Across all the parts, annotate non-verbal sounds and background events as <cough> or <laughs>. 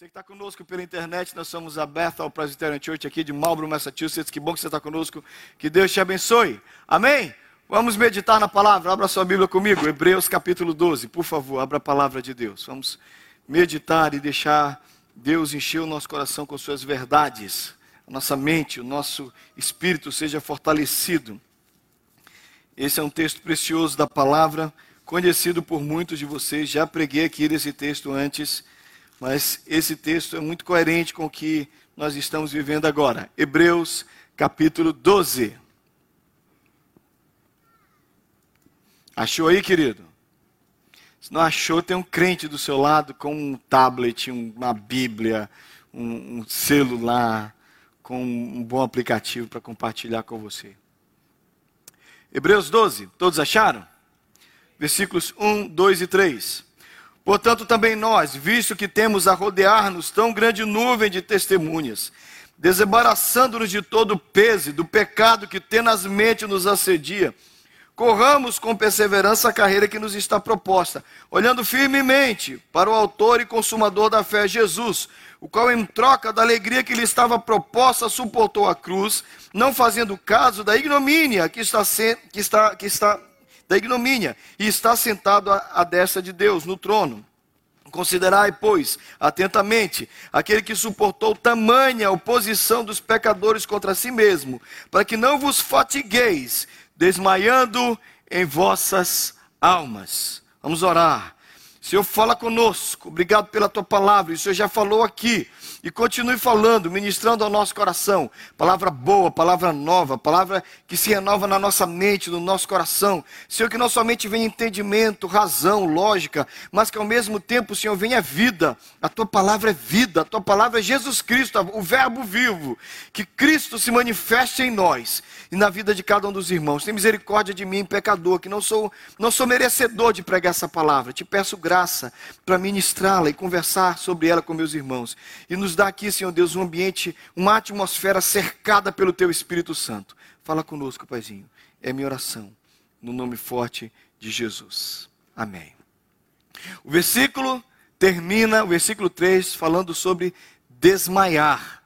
Você que está conosco pela internet, nós somos a Bethel Presbyterian Church aqui de Marlborough, Massachusetts. Que bom que você está conosco. Que Deus te abençoe. Amém? Vamos meditar na palavra. Abra sua Bíblia comigo. Hebreus capítulo 12. Por favor, abra a palavra de Deus. Vamos meditar e deixar Deus encher o nosso coração com suas verdades. A nossa mente, o nosso espírito seja fortalecido. Esse é um texto precioso da palavra, conhecido por muitos de vocês. Já preguei aqui desse texto antes mas esse texto é muito coerente com o que nós estamos vivendo agora. Hebreus capítulo 12. Achou aí, querido? Se não achou, tem um crente do seu lado com um tablet, uma Bíblia, um, um celular, com um bom aplicativo para compartilhar com você. Hebreus 12, todos acharam? Versículos 1, 2 e 3. Portanto, também nós, visto que temos a rodear-nos tão grande nuvem de testemunhas, desembaraçando-nos de todo o peso do pecado que tenazmente nos assedia, corramos com perseverança a carreira que nos está proposta, olhando firmemente para o Autor e Consumador da fé, Jesus, o qual, em troca da alegria que lhe estava proposta, suportou a cruz, não fazendo caso da ignomínia que está, que está, que está da ignomínia, e está sentado à, destra de Deus no trono. Considerai, pois, atentamente aquele que suportou tamanha oposição dos pecadores contra si mesmo, para que não vos fatigueis, desmaiando em vossas almas. Vamos orar. Senhor, fala conosco. Obrigado pela tua palavra. O Senhor já falou aqui. E continue falando, ministrando ao nosso coração. Palavra boa, palavra nova, palavra que se renova na nossa mente, no nosso coração. Senhor, que não somente venha entendimento, razão, lógica, mas que ao mesmo tempo, Senhor, venha vida. A tua palavra é vida, a tua palavra é Jesus Cristo, o Verbo vivo. Que Cristo se manifeste em nós e na vida de cada um dos irmãos. Tem misericórdia de mim, pecador, que não sou, não sou merecedor de pregar essa palavra. Te peço graça para ministrá-la e conversar sobre ela com meus irmãos. E nos dá aqui, Senhor Deus, um ambiente, uma atmosfera cercada pelo Teu Espírito Santo. Fala conosco, Paizinho. É minha oração, no nome forte de Jesus. Amém. O versículo termina, o versículo 3, falando sobre desmaiar.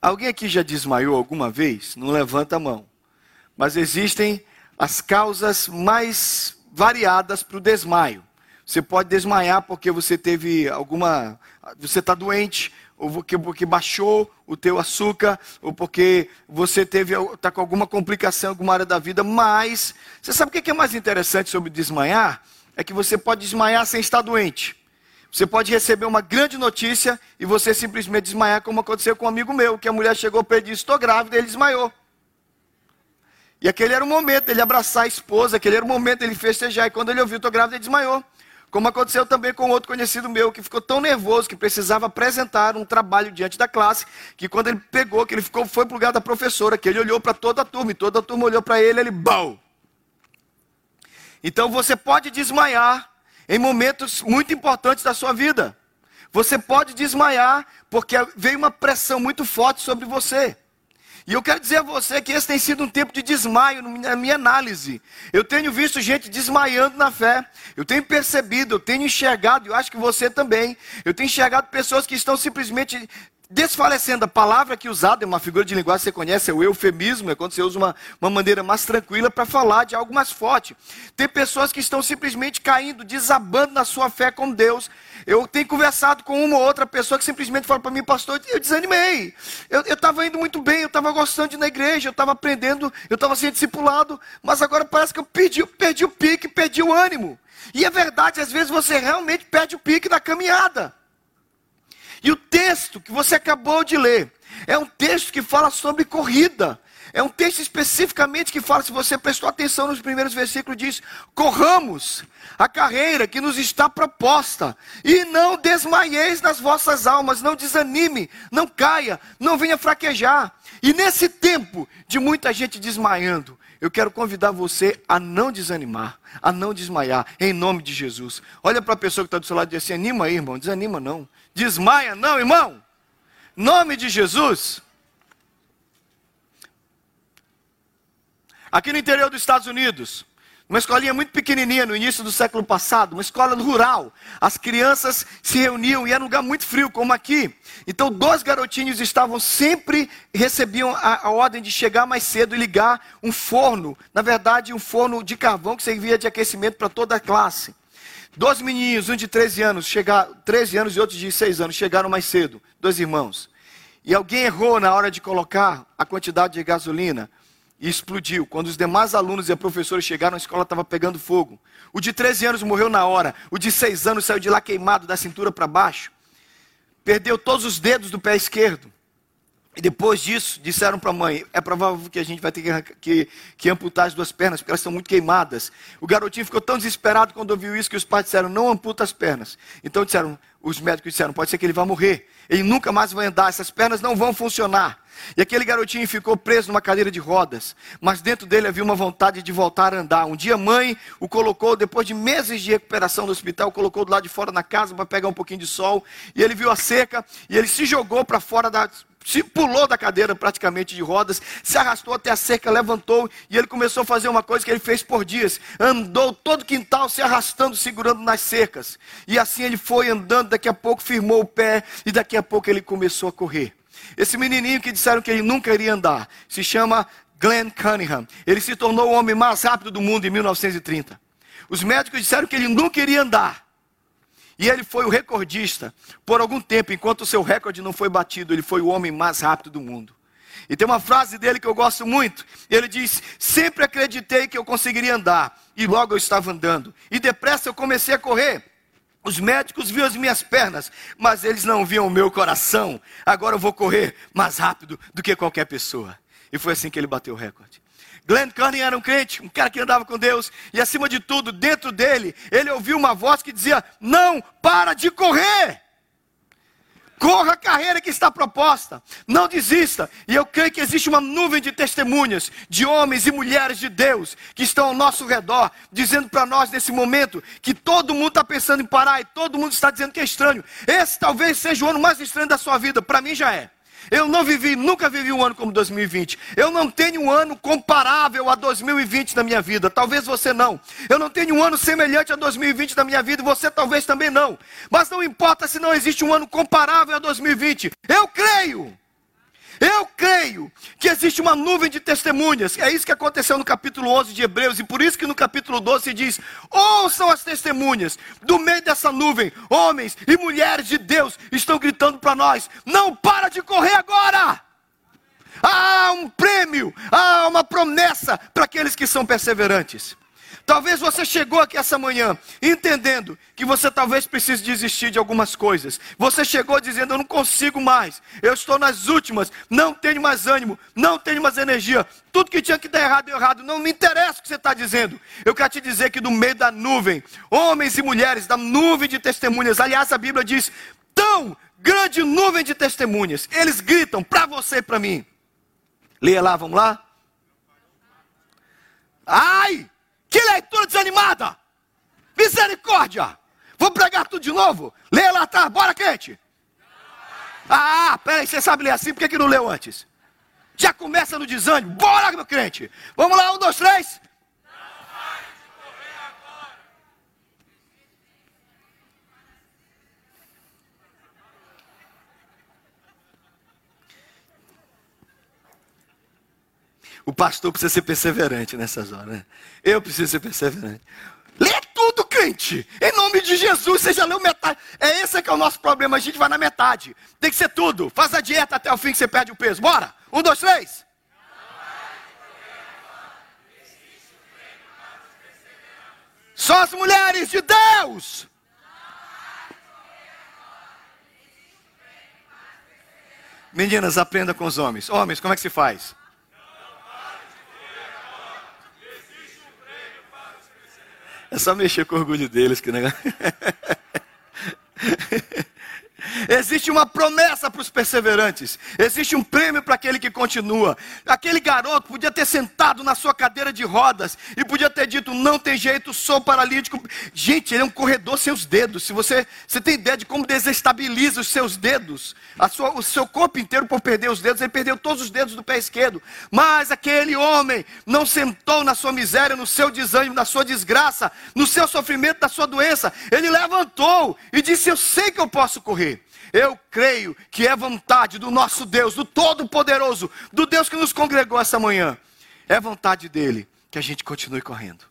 Alguém aqui já desmaiou alguma vez? Não levanta a mão. Mas existem as causas mais variadas para o desmaio. Você pode desmaiar porque você teve alguma. Você está doente, ou porque, porque baixou o teu açúcar, ou porque você teve está com alguma complicação em alguma área da vida. Mas você sabe o que é mais interessante sobre desmaiar? É que você pode desmaiar sem estar doente. Você pode receber uma grande notícia e você simplesmente desmaiar, como aconteceu com um amigo meu, que a mulher chegou para ele e disse: Estou grávida, e ele desmaiou. E aquele era o momento dele abraçar a esposa, aquele era o momento dele festejar. E quando ele ouviu, estou grávida, ele desmaiou. Como aconteceu também com outro conhecido meu, que ficou tão nervoso que precisava apresentar um trabalho diante da classe, que quando ele pegou, que ele ficou, foi para o lugar da professora, que ele olhou para toda a turma, e toda a turma olhou para ele, ele, bau! Então você pode desmaiar em momentos muito importantes da sua vida. Você pode desmaiar porque veio uma pressão muito forte sobre você. E eu quero dizer a você que esse tem sido um tempo de desmaio na minha análise. Eu tenho visto gente desmaiando na fé. Eu tenho percebido, eu tenho enxergado, eu acho que você também. Eu tenho enxergado pessoas que estão simplesmente desfalecendo. A palavra que usada é uma figura de linguagem que você conhece, é o eufemismo, é quando você usa uma, uma maneira mais tranquila para falar de algo mais forte. Tem pessoas que estão simplesmente caindo, desabando na sua fé com Deus. Eu tenho conversado com uma ou outra pessoa que simplesmente fala para mim, pastor, eu desanimei. Eu estava indo muito bem, eu estava gostando de ir na igreja, eu estava aprendendo, eu estava sendo discipulado, mas agora parece que eu perdi, perdi o pique, perdi o ânimo. E é verdade, às vezes você realmente perde o pique da caminhada. E o texto que você acabou de ler é um texto que fala sobre corrida. É um texto especificamente que fala, se você prestou atenção nos primeiros versículos, diz: corramos a carreira que nos está proposta, e não desmaieis nas vossas almas, não desanime, não caia, não venha fraquejar. E nesse tempo de muita gente desmaiando, eu quero convidar você a não desanimar, a não desmaiar, em nome de Jesus. Olha para a pessoa que está do seu lado e diz assim: anima aí, irmão, desanima não. Desmaia não, irmão. Nome de Jesus. Aqui no interior dos Estados Unidos, Uma escolinha muito pequenininha no início do século passado, uma escola rural. As crianças se reuniam e era um lugar muito frio, como aqui. Então, dois garotinhos estavam sempre recebiam a, a, ordem de chegar mais cedo e ligar um forno. Na verdade, um forno de carvão que servia de aquecimento para toda a classe. Dois menininhos, um de 13 anos, chegar, 13 anos e outro de 6 anos, chegaram mais cedo. Dois irmãos. E alguém errou na hora de colocar a quantidade de gasolina e explodiu. Quando os demais alunos e professores chegaram, a escola estava pegando fogo. O de 13 anos morreu na hora. O de 6 anos saiu de lá queimado da cintura para baixo. Perdeu todos os dedos do pé esquerdo. E depois disso, disseram para a mãe: é provável que a gente vai ter que, que, que, amputar as duas pernas, porque elas estão muito queimadas. O garotinho ficou tão desesperado quando ouviu isso que os pais disseram: não amputa as pernas. Então disseram: os médicos disseram: pode ser que ele vá morrer. Ele nunca mais vai andar, essas pernas não vão funcionar. E aquele garotinho ficou preso numa cadeira de rodas, mas dentro dele havia uma vontade de voltar a andar. Um dia a mãe o colocou, depois de meses de recuperação do hospital, colocou do lado de fora na casa para pegar um pouquinho de sol. E ele viu a cerca e ele se jogou para fora da. Se pulou da cadeira praticamente de rodas, se arrastou até a cerca, levantou e ele começou a fazer uma coisa que ele fez por dias. Andou todo o quintal se arrastando, segurando nas cercas. E assim ele foi andando, daqui a pouco firmou o pé e daqui a pouco ele começou a correr. Esse menininho que disseram que ele nunca iria andar, se chama Glenn Cunningham. Ele se tornou o homem mais rápido do mundo em 1930. Os médicos disseram que ele nunca iria andar. E ele foi o recordista por algum tempo, enquanto o seu recorde não foi batido, ele foi o homem mais rápido do mundo. E tem uma frase dele que eu gosto muito. Ele diz: Sempre acreditei que eu conseguiria andar, e logo eu estava andando. E depressa eu comecei a correr. Os médicos viam as minhas pernas, mas eles não viam o meu coração. Agora eu vou correr mais rápido do que qualquer pessoa. E foi assim que ele bateu o recorde. Glenn Cunningham era um crente, um cara que andava com Deus, e acima de tudo, dentro dele, ele ouviu uma voz que dizia: Não para de correr. Corra a carreira que está proposta. Não desista. E eu creio que existe uma nuvem de testemunhas de homens e mulheres de Deus que estão ao nosso redor, dizendo para nós nesse momento que todo mundo está pensando em parar e todo mundo está dizendo que é estranho. Esse talvez seja o ano mais estranho da sua vida. Para mim já é. Eu não vivi, nunca vivi um ano como 2020. Eu não tenho um ano comparável a 2020 na minha vida. Talvez você não. Eu não tenho um ano semelhante a 2020 na minha vida. Você talvez também não. Mas não importa se não existe um ano comparável a 2020. Eu creio eu creio que existe uma nuvem de testemunhas. É isso que aconteceu no capítulo 11 de Hebreus. E por isso que no capítulo 12 diz: Ouçam as testemunhas. Do meio dessa nuvem, homens e mulheres de Deus estão gritando para nós: Não para de correr agora! Há um prêmio, há uma promessa para aqueles que são perseverantes. Talvez você chegou aqui essa manhã entendendo que você talvez precise desistir de algumas coisas. Você chegou dizendo: Eu não consigo mais, eu estou nas últimas, não tenho mais ânimo, não tenho mais energia. Tudo que tinha que dar errado, deu errado. Não me interessa o que você está dizendo. Eu quero te dizer que no meio da nuvem, homens e mulheres, da nuvem de testemunhas, aliás, a Bíblia diz: tão grande nuvem de testemunhas, eles gritam para você e para mim. Leia lá, vamos lá. Ai! Que leitura desanimada! Misericórdia! Vou pregar tudo de novo? Leia lá atrás, bora, quente! Ah, peraí, você sabe ler assim, por que, que não leu antes? Já começa no desânimo, bora, meu crente! Vamos lá, um, dois, três! O pastor precisa ser perseverante nessas horas. Né? Eu preciso ser perseverante. Lê tudo, crente. Em nome de Jesus, você já leu metade. É esse que é o nosso problema. A gente vai na metade. Tem que ser tudo. Faz a dieta até o fim que você perde o peso. Bora. Um, dois, três. Só as mulheres de Deus. Meninas, aprenda com os homens. Homens, como é que se faz? É só mexer com o orgulho deles, que negócio. <laughs> Existe uma promessa para os perseverantes. Existe um prêmio para aquele que continua. Aquele garoto podia ter sentado na sua cadeira de rodas e podia ter dito: Não tem jeito, sou paralítico. Gente, ele é um corredor sem os dedos. Se você, você tem ideia de como desestabiliza os seus dedos, sua, o seu corpo inteiro por perder os dedos, ele perdeu todos os dedos do pé esquerdo. Mas aquele homem não sentou na sua miséria, no seu desânimo, na sua desgraça, no seu sofrimento, na sua doença. Ele levantou e disse: Eu sei que eu posso correr. Eu creio que é vontade do nosso Deus, do Todo-Poderoso, do Deus que nos congregou essa manhã. É vontade dele que a gente continue correndo.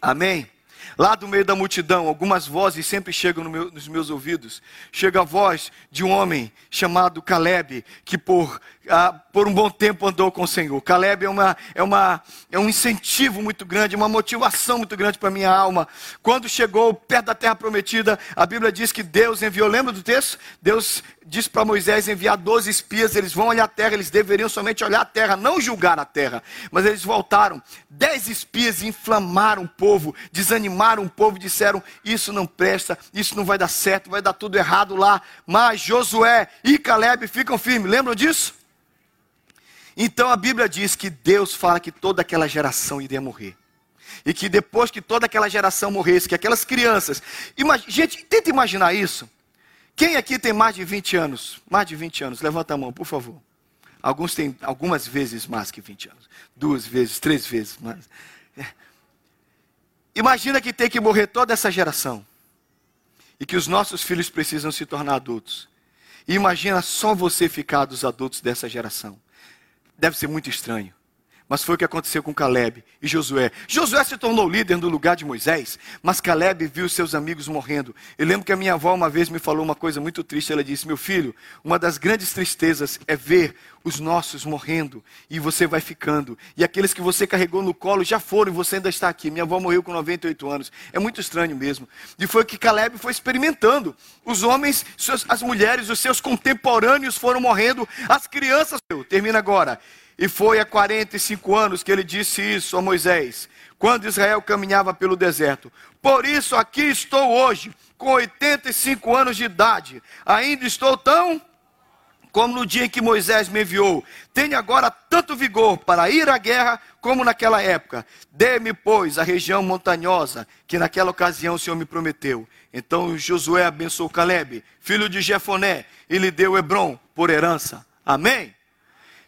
Amém? Lá do meio da multidão, algumas vozes sempre chegam no meu, nos meus ouvidos. Chega a voz de um homem chamado Caleb, que por ah, por um bom tempo andou com o Senhor. Caleb é, uma, é, uma, é um incentivo muito grande, uma motivação muito grande para a minha alma. Quando chegou perto da terra prometida, a Bíblia diz que Deus enviou, lembra do texto? Deus disse para Moisés enviar 12 espias, eles vão olhar a terra, eles deveriam somente olhar a terra, não julgar a terra. Mas eles voltaram, dez espias inflamaram o povo, desanimaram o povo, disseram: Isso não presta, isso não vai dar certo, vai dar tudo errado lá. Mas Josué e Caleb ficam firmes, lembram disso? Então a Bíblia diz que Deus fala que toda aquela geração iria morrer. E que depois que toda aquela geração morresse, que aquelas crianças. Imag... Gente, tenta imaginar isso. Quem aqui tem mais de 20 anos? Mais de 20 anos, levanta a mão, por favor. Alguns têm algumas vezes mais que 20 anos. Duas vezes, três vezes mais. É. Imagina que tem que morrer toda essa geração. E que os nossos filhos precisam se tornar adultos. E imagina só você ficar dos adultos dessa geração. Deve ser muito estranho. Mas foi o que aconteceu com Caleb e Josué. Josué se tornou líder no lugar de Moisés, mas Caleb viu seus amigos morrendo. Eu lembro que a minha avó uma vez me falou uma coisa muito triste. Ela disse: Meu filho, uma das grandes tristezas é ver os nossos morrendo e você vai ficando. E aqueles que você carregou no colo já foram e você ainda está aqui. Minha avó morreu com 98 anos. É muito estranho mesmo. E foi o que Caleb foi experimentando. Os homens, as mulheres, os seus contemporâneos foram morrendo. As crianças. Termina agora. E foi há 45 anos que ele disse isso a Moisés, quando Israel caminhava pelo deserto. Por isso aqui estou hoje, com 85 anos de idade. Ainda estou tão como no dia em que Moisés me enviou. Tenho agora tanto vigor para ir à guerra como naquela época. Dê-me, pois, a região montanhosa que naquela ocasião o Senhor me prometeu. Então Josué abençoou Caleb, filho de Jefoné, e lhe deu Hebron por herança. Amém?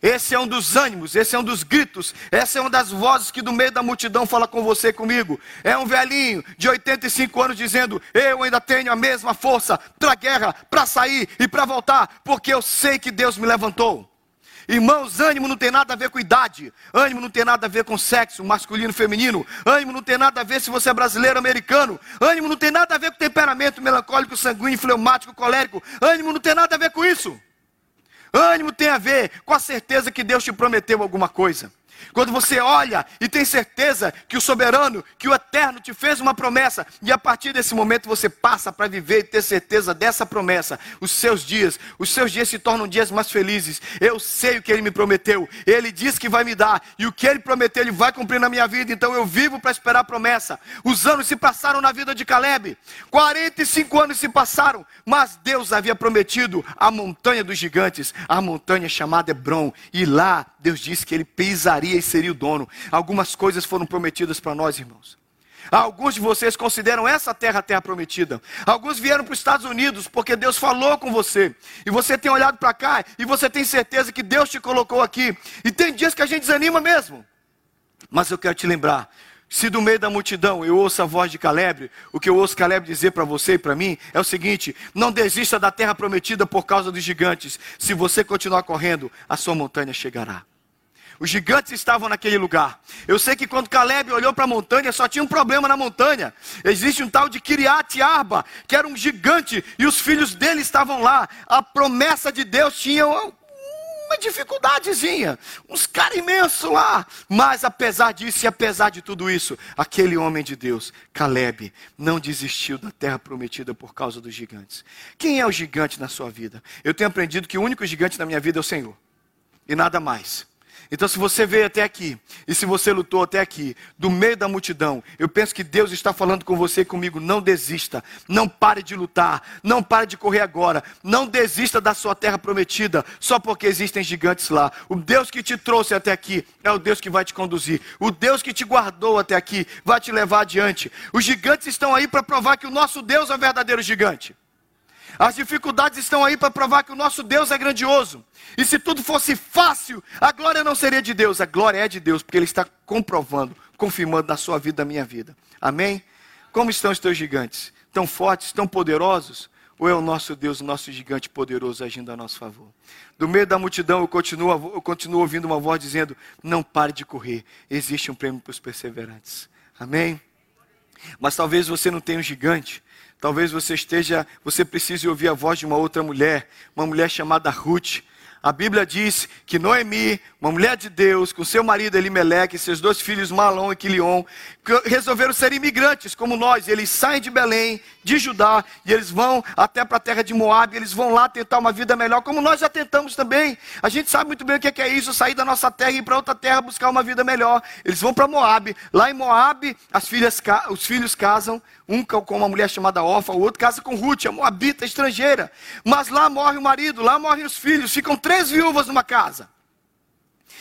Esse é um dos ânimos, esse é um dos gritos, essa é uma das vozes que do meio da multidão fala com você comigo. É um velhinho de 85 anos dizendo: Eu ainda tenho a mesma força para guerra, para sair e para voltar, porque eu sei que Deus me levantou. Irmãos, ânimo não tem nada a ver com idade, ânimo não tem nada a ver com sexo, masculino, feminino, ânimo não tem nada a ver se você é brasileiro, americano, ânimo não tem nada a ver com temperamento melancólico, sanguíneo, fleumático, colérico, ânimo não tem nada a ver com isso. Ânimo tem a ver com a certeza que Deus te prometeu alguma coisa. Quando você olha e tem certeza que o soberano, que o eterno te fez uma promessa, e a partir desse momento você passa para viver e ter certeza dessa promessa, os seus dias, os seus dias se tornam dias mais felizes. Eu sei o que ele me prometeu, ele disse que vai me dar, e o que ele prometeu, ele vai cumprir na minha vida, então eu vivo para esperar a promessa. Os anos se passaram na vida de Caleb, 45 anos se passaram, mas Deus havia prometido a montanha dos gigantes, a montanha chamada Hebron, e lá Deus disse que ele pisaria e seria o dono. Algumas coisas foram prometidas para nós, irmãos. Alguns de vocês consideram essa terra a terra prometida. Alguns vieram para os Estados Unidos porque Deus falou com você. E você tem olhado para cá e você tem certeza que Deus te colocou aqui. E tem dias que a gente desanima mesmo. Mas eu quero te lembrar: se do meio da multidão eu ouço a voz de Caleb, o que eu ouço Caleb dizer para você e para mim é o seguinte: não desista da terra prometida por causa dos gigantes. Se você continuar correndo, a sua montanha chegará. Os gigantes estavam naquele lugar. Eu sei que quando Caleb olhou para a montanha, só tinha um problema na montanha. Existe um tal de Kiriat Arba, que era um gigante, e os filhos dele estavam lá. A promessa de Deus tinha uma dificuldadezinha, uns caras imensos lá. Mas apesar disso e apesar de tudo isso, aquele homem de Deus, Caleb, não desistiu da terra prometida por causa dos gigantes. Quem é o gigante na sua vida? Eu tenho aprendido que o único gigante na minha vida é o Senhor, e nada mais. Então, se você veio até aqui, e se você lutou até aqui, do meio da multidão, eu penso que Deus está falando com você e comigo: não desista, não pare de lutar, não pare de correr agora, não desista da sua terra prometida, só porque existem gigantes lá. O Deus que te trouxe até aqui é o Deus que vai te conduzir, o Deus que te guardou até aqui vai te levar adiante. Os gigantes estão aí para provar que o nosso Deus é o verdadeiro gigante. As dificuldades estão aí para provar que o nosso Deus é grandioso. E se tudo fosse fácil, a glória não seria de Deus, a glória é de Deus, porque Ele está comprovando, confirmando na sua vida, na minha vida. Amém? Como estão os teus gigantes? Tão fortes, tão poderosos? Ou é o nosso Deus, o nosso gigante poderoso agindo a nosso favor? Do meio da multidão eu continuo, eu continuo ouvindo uma voz dizendo: Não pare de correr, existe um prêmio para os perseverantes. Amém? Mas talvez você não tenha um gigante, Talvez você esteja, você precise ouvir a voz de uma outra mulher, uma mulher chamada Ruth. A Bíblia diz que Noemi, uma mulher de Deus, com seu marido Elimeleque, seus dois filhos Malom e Quilion, resolveram ser imigrantes como nós. Eles saem de Belém, de Judá, e eles vão até para a terra de Moab, eles vão lá tentar uma vida melhor, como nós já tentamos também. A gente sabe muito bem o que é isso, sair da nossa terra e ir para outra terra buscar uma vida melhor. Eles vão para Moab. Lá em Moab, as filhas, os filhos casam, um com uma mulher chamada Orfa, o outro casa com Ruth, a moabita estrangeira. Mas lá morre o marido, lá morrem os filhos, ficam três viúvas numa casa.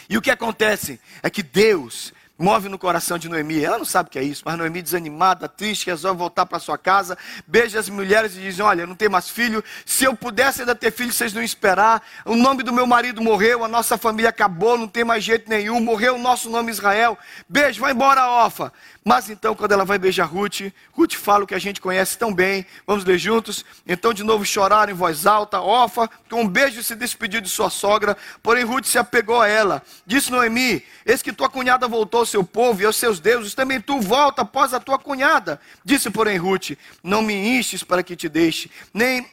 E o que acontece é que Deus move no coração de Noemi. Ela não sabe o que é isso, mas Noemi, desanimada, triste, resolve voltar para sua casa, beija as mulheres e diz: Olha, não tem mais filho. Se eu pudesse ainda ter filho, vocês não esperar. O nome do meu marido morreu, a nossa família acabou, não tem mais jeito nenhum. Morreu o nosso nome Israel. Beijo, vai embora, Ofa. Mas então, quando ela vai beijar Ruth, Ruth fala o que a gente conhece tão bem. Vamos ler juntos? Então, de novo, choraram em voz alta. Ofa, com um beijo, se despediu de sua sogra. Porém, Ruth se apegou a ela. Disse Noemi: Eis que tua cunhada voltou seu povo e aos seus deuses. Também tu volta após a tua cunhada. Disse, porém, Ruth: Não me instes para que te deixe, nem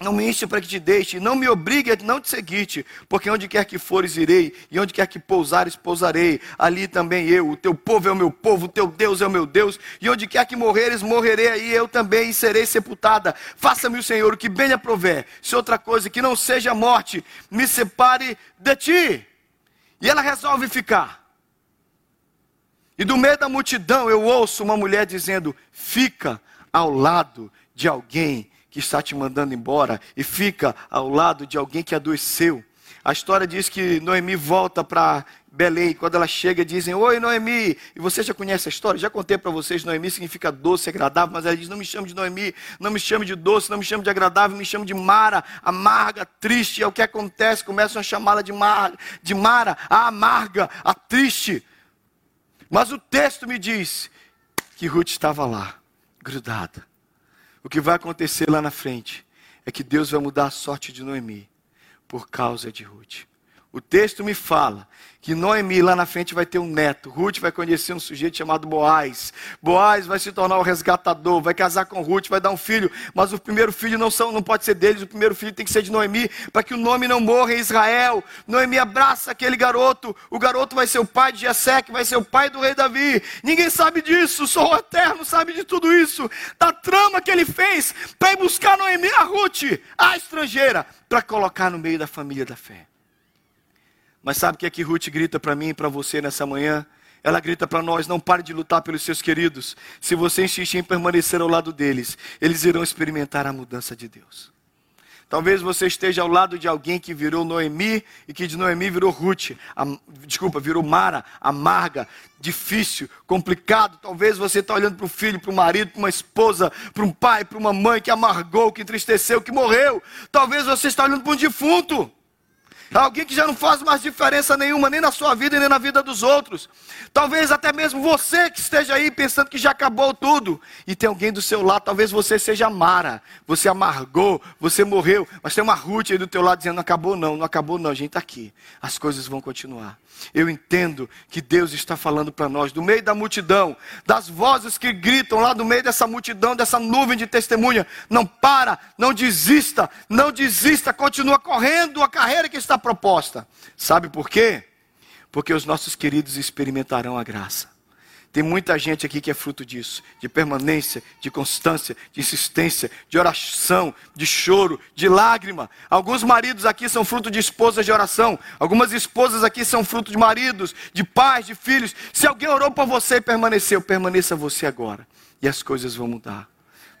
não me enche para que te deixe, não me obrigue a não te seguir-te, porque onde quer que fores irei, e onde quer que pousares, pousarei, ali também eu, o teu povo é o meu povo, o teu Deus é o meu Deus, e onde quer que morreres, morrerei aí eu também, e serei sepultada. Faça-me o Senhor o que bem aprover, se outra coisa que não seja a morte, me separe de ti. E ela resolve ficar. E do meio da multidão eu ouço uma mulher dizendo: Fica ao lado de alguém que está te mandando embora e fica ao lado de alguém que adoeceu. A história diz que Noemi volta para Belém. Quando ela chega, dizem: Oi, Noemi. E você já conhece a história? Já contei para vocês: Noemi significa doce, agradável. Mas ela diz: Não me chame de Noemi, não me chame de doce, não me chame de agradável, me chame de Mara, amarga, triste. É o que acontece. Começam a chamá-la de, Mar, de Mara, a amarga, a triste. Mas o texto me diz que Ruth estava lá, grudada o que vai acontecer lá na frente é que Deus vai mudar a sorte de Noemi por causa de Ruth. O texto me fala que Noemi lá na frente vai ter um neto. Ruth vai conhecer um sujeito chamado Boaz. Boaz vai se tornar o resgatador, vai casar com Ruth, vai dar um filho. Mas o primeiro filho não, são, não pode ser deles, o primeiro filho tem que ser de Noemi, para que o nome não morra em Israel. Noemi abraça aquele garoto. O garoto vai ser o pai de Jessé, que vai ser o pai do rei Davi. Ninguém sabe disso, só o Eterno sabe de tudo isso. Da trama que ele fez para ir buscar Noemi, a Ruth, a estrangeira, para colocar no meio da família da fé. Mas sabe o que é que Ruth grita para mim e para você nessa manhã? Ela grita para nós: não pare de lutar pelos seus queridos. Se você insistir em permanecer ao lado deles, eles irão experimentar a mudança de Deus. Talvez você esteja ao lado de alguém que virou Noemi e que de Noemi virou Ruth. A, desculpa, virou Mara, amarga, difícil, complicado. Talvez você está olhando para o filho, para o marido, para uma esposa, para um pai, para uma mãe que amargou, que entristeceu, que morreu. Talvez você está olhando para um defunto. Alguém que já não faz mais diferença nenhuma, nem na sua vida, nem na vida dos outros. Talvez até mesmo você que esteja aí pensando que já acabou tudo. E tem alguém do seu lado, talvez você seja Mara. Você amargou, você morreu. Mas tem uma Ruth aí do teu lado dizendo: não acabou não, não acabou não, a gente está aqui. As coisas vão continuar. Eu entendo que Deus está falando para nós, do meio da multidão, das vozes que gritam lá do meio dessa multidão, dessa nuvem de testemunha. Não para, não desista, não desista, continua correndo a carreira que está proposta. Sabe por quê? Porque os nossos queridos experimentarão a graça. Tem muita gente aqui que é fruto disso, de permanência, de constância, de insistência, de oração, de choro, de lágrima. Alguns maridos aqui são fruto de esposas de oração, algumas esposas aqui são fruto de maridos, de pais, de filhos. Se alguém orou por você e permaneceu, permaneça você agora, e as coisas vão mudar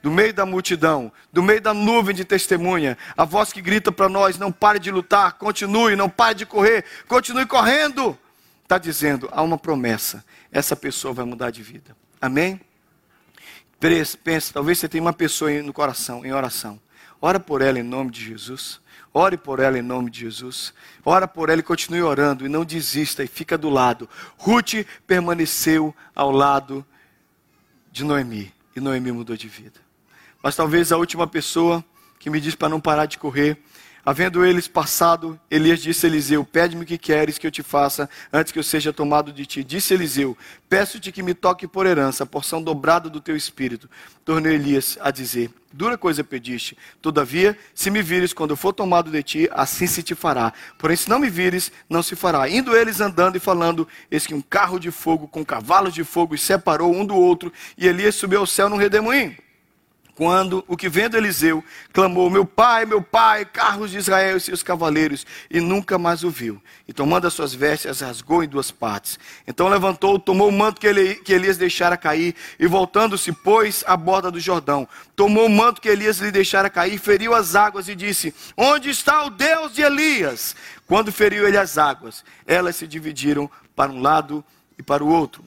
do meio da multidão, do meio da nuvem de testemunha, a voz que grita para nós: não pare de lutar, continue, não pare de correr, continue correndo. Está dizendo, há uma promessa, essa pessoa vai mudar de vida. Amém? Pensa, talvez você tenha uma pessoa no coração, em oração. Ora por ela em nome de Jesus. Ore por ela em nome de Jesus. Ora por ela e continue orando. E não desista e fica do lado. Ruth permaneceu ao lado de Noemi. E Noemi mudou de vida mas talvez a última pessoa que me diz para não parar de correr. Havendo eles passado, Elias disse a Eliseu: Pede-me o que queres que eu te faça antes que eu seja tomado de ti. Disse Eliseu: Peço-te que me toque por herança, a porção dobrada do teu espírito. Tornou Elias a dizer: Dura coisa pediste. Todavia, se me vires quando eu for tomado de ti, assim se te fará. Porém, se não me vires, não se fará. Indo eles andando e falando, eis que um carro de fogo com cavalos de fogo os separou um do outro, e Elias subiu ao céu num redemoinho quando o que vendo Eliseu clamou: Meu pai, meu pai, carros de Israel e seus cavaleiros, e nunca mais o viu. E tomando as suas vestes, rasgou em duas partes. Então levantou, tomou o manto que, que Elias deixara cair, e voltando-se, pôs à borda do Jordão. Tomou o manto que Elias lhe deixara cair, feriu as águas e disse: Onde está o Deus de Elias? Quando feriu ele as águas, elas se dividiram para um lado e para o outro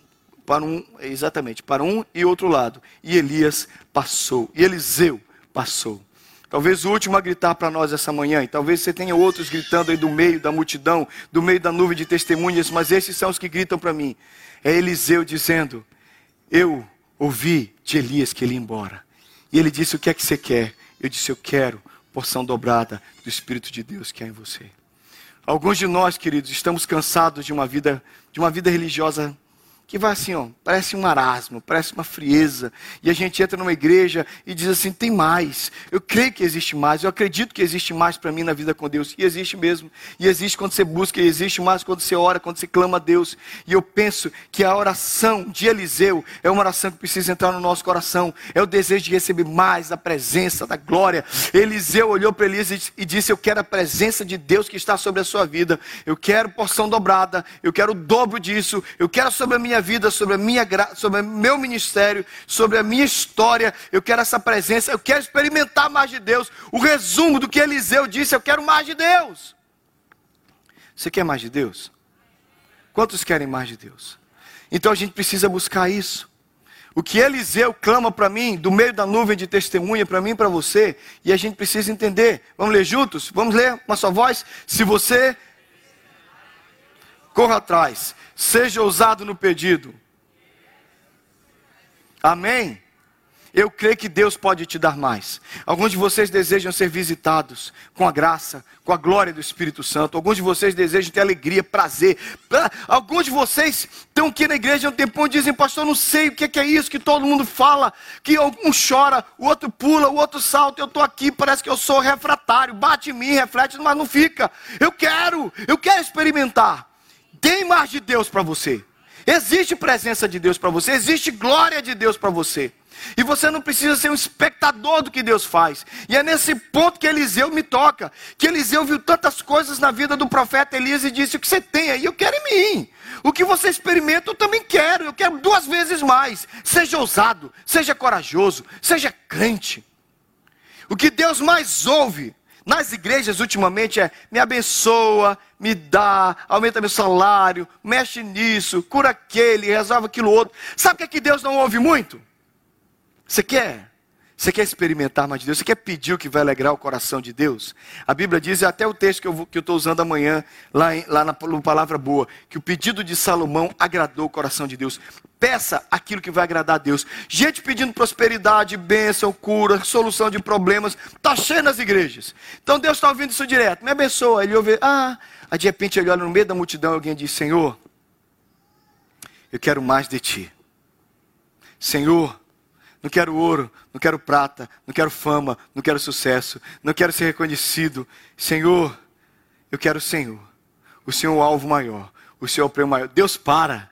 para um, exatamente, para um e outro lado. E Elias passou, e Eliseu passou. Talvez o último a gritar para nós essa manhã, e talvez você tenha outros gritando aí do meio da multidão, do meio da nuvem de testemunhas, mas esses são os que gritam para mim. É Eliseu dizendo: Eu ouvi de Elias que ele ia embora. E ele disse: O que é que você quer? Eu disse: Eu quero porção dobrada do Espírito de Deus que há em você. Alguns de nós, queridos, estamos cansados de uma vida, de uma vida religiosa que vai assim, ó, parece um marasmo, parece uma frieza. E a gente entra numa igreja e diz assim: tem mais. Eu creio que existe mais. Eu acredito que existe mais para mim na vida com Deus. E existe mesmo. E existe quando você busca, e existe mais quando você ora, quando você clama a Deus. E eu penso que a oração de Eliseu é uma oração que precisa entrar no nosso coração. É o desejo de receber mais da presença, da glória. Eliseu olhou para Elias e disse: Eu quero a presença de Deus que está sobre a sua vida. Eu quero porção dobrada. Eu quero o dobro disso. Eu quero sobre a minha minha vida, sobre a minha sobre o meu ministério, sobre a minha história. Eu quero essa presença, eu quero experimentar mais de Deus. O resumo do que Eliseu disse, eu quero mais de Deus. Você quer mais de Deus? Quantos querem mais de Deus? Então a gente precisa buscar isso. O que Eliseu clama para mim, do meio da nuvem de testemunha, para mim e para você, e a gente precisa entender. Vamos ler juntos? Vamos ler uma só voz? Se você corra atrás. Seja ousado no pedido. Amém? Eu creio que Deus pode te dar mais. Alguns de vocês desejam ser visitados com a graça, com a glória do Espírito Santo. Alguns de vocês desejam ter alegria, prazer. Alguns de vocês estão aqui na igreja há um tempão e dizem, pastor, não sei o que é isso que todo mundo fala. Que um chora, o outro pula, o outro salta. Eu estou aqui, parece que eu sou refratário. Bate em mim, reflete, mas não fica. Eu quero, eu quero experimentar. Tem mais de Deus para você. Existe presença de Deus para você, existe glória de Deus para você. E você não precisa ser um espectador do que Deus faz. E é nesse ponto que Eliseu me toca. Que Eliseu viu tantas coisas na vida do profeta Elias e disse: O que você tem aí, eu quero em mim. O que você experimenta, eu também quero. Eu quero duas vezes mais. Seja ousado, seja corajoso, seja crente. O que Deus mais ouve nas igrejas ultimamente é me abençoa, me dá, aumenta meu salário, mexe nisso, cura aquele, resolve aquilo outro. Sabe o que, é que Deus não ouve muito? Você quer? Você quer experimentar mais de Deus? Você quer pedir o que vai alegrar o coração de Deus? A Bíblia diz, até o texto que eu estou usando amanhã, lá, em, lá na, Palavra Boa, que o pedido de Salomão agradou o coração de Deus. Peça aquilo que vai agradar a Deus. Gente pedindo prosperidade, bênção, cura, solução de problemas. Está cheio nas igrejas. Então Deus está ouvindo isso direto. Me abençoa. Ele ouve, ah, aí de repente ele olha no meio da multidão e alguém diz: Senhor, eu quero mais de ti. Senhor, não quero ouro, não quero prata, não quero fama, não quero sucesso, não quero ser reconhecido. Senhor, eu quero o Senhor. O Senhor é o alvo maior, o Senhor é o prêmio maior. Deus para.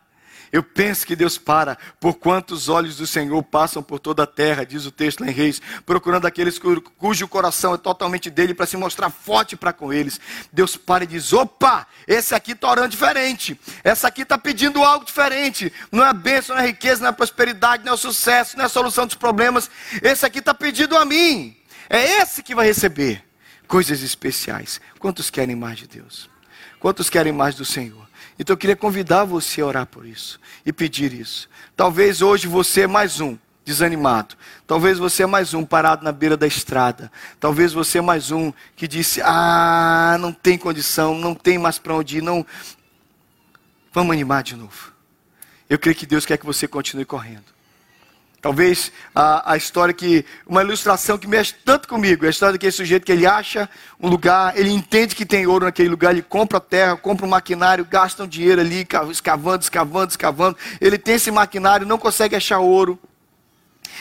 Eu penso que Deus para, por quantos olhos do Senhor passam por toda a terra, diz o texto lá em Reis, procurando aqueles cujo coração é totalmente dele para se mostrar forte para com eles. Deus para e diz: opa, esse aqui está orando diferente, essa aqui está pedindo algo diferente. Não é bênção, não é riqueza, não é prosperidade, não é sucesso, não é solução dos problemas. Esse aqui está pedindo a mim. É esse que vai receber coisas especiais. Quantos querem mais de Deus? Quantos querem mais do Senhor? Então eu queria convidar você a orar por isso e pedir isso. Talvez hoje você é mais um desanimado. Talvez você é mais um parado na beira da estrada. Talvez você é mais um que disse: "Ah, não tem condição, não tem mais para onde ir, não Vamos animar de novo. Eu creio que Deus quer que você continue correndo. Talvez a, a história que. Uma ilustração que mexe tanto comigo. É a história daquele sujeito que ele acha um lugar, ele entende que tem ouro naquele lugar, ele compra terra, compra um maquinário, gasta um dinheiro ali, escavando, escavando, escavando. Ele tem esse maquinário, não consegue achar ouro.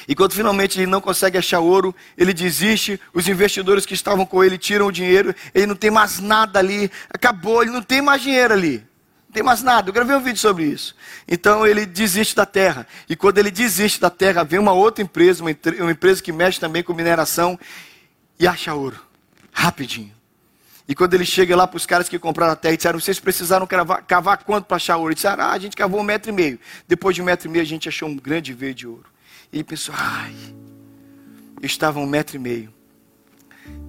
E quando finalmente ele não consegue achar ouro, ele desiste. Os investidores que estavam com ele tiram o dinheiro. Ele não tem mais nada ali. Acabou, ele não tem mais dinheiro ali tem mais nada. Eu gravei um vídeo sobre isso. Então ele desiste da terra. E quando ele desiste da terra, vem uma outra empresa, uma, uma empresa que mexe também com mineração, e acha ouro. Rapidinho. E quando ele chega lá para os caras que compraram a terra, disseram: vocês precisaram cavar, cavar quanto para achar ouro? Eles disseram: ah, a gente cavou um metro e meio. Depois de um metro e meio, a gente achou um grande veio de ouro. E ele pensou: ai, eu estava um metro e meio.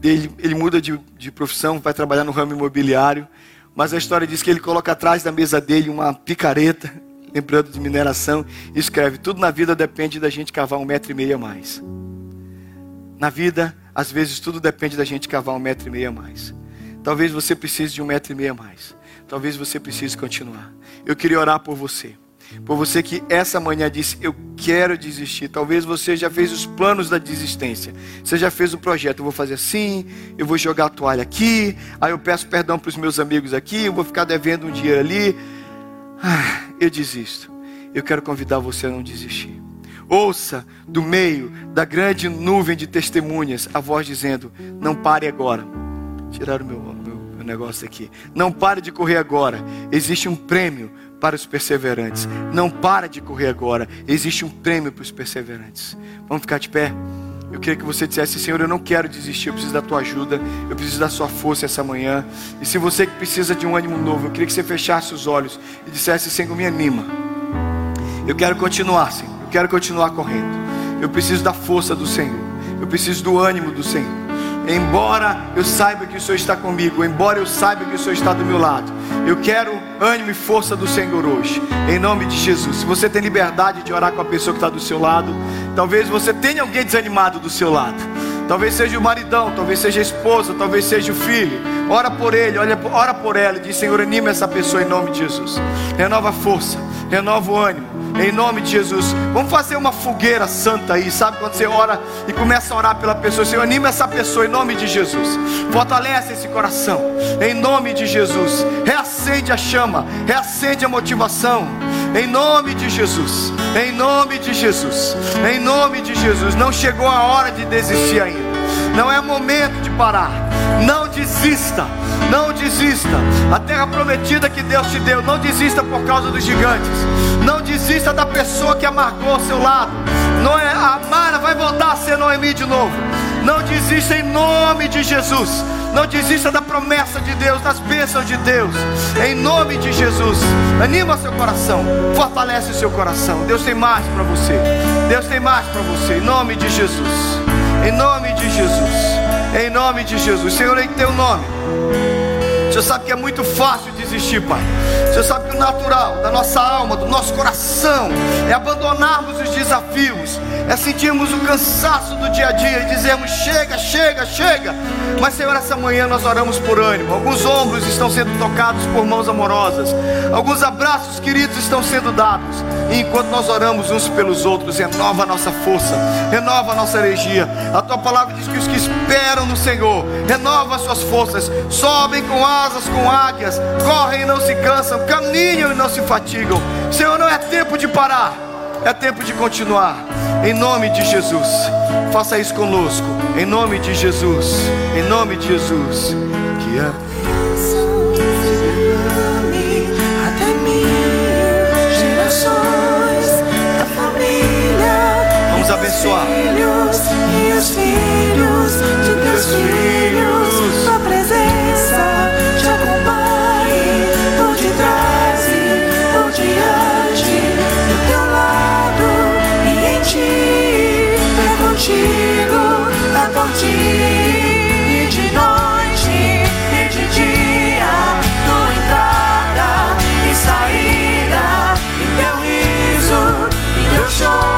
Ele, ele muda de, de profissão, vai trabalhar no ramo imobiliário. Mas a história diz que ele coloca atrás da mesa dele uma picareta, lembrando de mineração, e escreve: Tudo na vida depende da gente cavar um metro e meio a mais. Na vida, às vezes, tudo depende da gente cavar um metro e meio a mais. Talvez você precise de um metro e meio a mais. Talvez você precise continuar. Eu queria orar por você. Por você que essa manhã disse: Eu quero desistir. Talvez você já fez os planos da desistência. Você já fez o projeto. Eu vou fazer assim, eu vou jogar a toalha aqui. Aí eu peço perdão para os meus amigos aqui. Eu vou ficar devendo um dinheiro ali. Ah, eu desisto. Eu quero convidar você a não desistir. Ouça do meio da grande nuvem de testemunhas a voz dizendo: Não pare agora. Tiraram o meu, meu, meu negócio aqui. Não pare de correr agora. Existe um prêmio para os perseverantes. Não para de correr agora. Existe um prêmio para os perseverantes. Vamos ficar de pé? Eu queria que você dissesse, Senhor, eu não quero desistir, eu preciso da tua ajuda, eu preciso da sua força essa manhã. E se você que precisa de um ânimo novo, eu queria que você fechasse os olhos e dissesse, Senhor, me anima. Eu quero continuar, Senhor. Eu quero continuar correndo. Eu preciso da força do Senhor. Eu preciso do ânimo do Senhor. Embora eu saiba que o Senhor está comigo, embora eu saiba que o Senhor está do meu lado, eu quero ânimo e força do Senhor hoje, em nome de Jesus. Se você tem liberdade de orar com a pessoa que está do seu lado, talvez você tenha alguém desanimado do seu lado. Talvez seja o maridão, talvez seja a esposa, talvez seja o filho. Ora por ele, ora, ora por ela e diz: Senhor, anima essa pessoa em nome de Jesus. Renova a força, renova o ânimo em nome de Jesus. Vamos fazer uma fogueira santa aí, sabe? Quando você ora e começa a orar pela pessoa, Senhor, anima essa pessoa em nome de Jesus. Fortalece esse coração, em nome de Jesus. Reacende a chama, reacende a motivação, em nome de Jesus. Em nome de Jesus. Em nome de Jesus. Não chegou a hora de desistir ainda. Não é momento de parar. Não desista. Não desista. A terra prometida que Deus te deu, não desista por causa dos gigantes. Não desista da pessoa que amargou ao seu lado. A Mara vai voltar a ser Noemi de novo. Não desista em nome de Jesus. Não desista da promessa de Deus, das bênçãos de Deus. Em nome de Jesus. Anima seu coração. Fortalece seu coração. Deus tem mais para você. Deus tem mais para você. Em nome de Jesus. Em nome de Jesus. Em nome de Jesus. Senhor, em teu nome. O Senhor sabe que é muito fácil desistir, Pai. O Senhor sabe que o natural da nossa alma, do nosso coração, é abandonarmos os desafios, é sentirmos o cansaço do dia a dia e dizermos: chega, chega, chega. Mas, Senhor, essa manhã nós oramos por ânimo. Alguns ombros estão sendo tocados por mãos amorosas, alguns abraços queridos estão sendo dados. E enquanto nós oramos uns pelos outros, renova a nossa força, renova a nossa energia. A tua palavra diz que os que esperam no Senhor renovam as suas forças, sobem com asas, com águias, correm e não se cansam, caminham e não se fatigam. Senhor, não é tempo de parar, é tempo de continuar em nome de Jesus. Faça isso conosco, em nome de Jesus, em nome de Jesus. Que a bênção derrame até mil gerações da família. Vamos abençoar. Os filhos e os filhos de Deus. Filho. E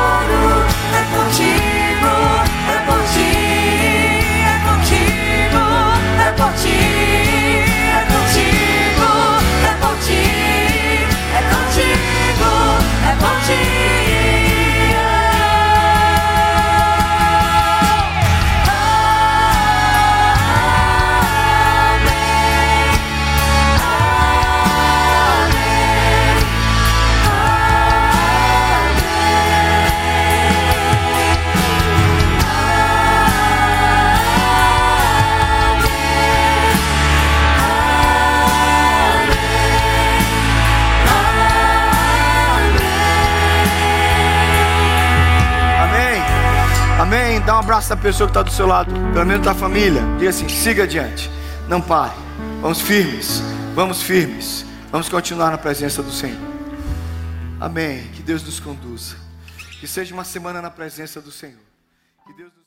Abraço na pessoa que está do seu lado, pelo menos da família. Diga assim: siga adiante. Não pare. Vamos firmes. Vamos firmes. Vamos continuar na presença do Senhor. Amém. Que Deus nos conduza. Que seja uma semana na presença do Senhor. Que Deus nos...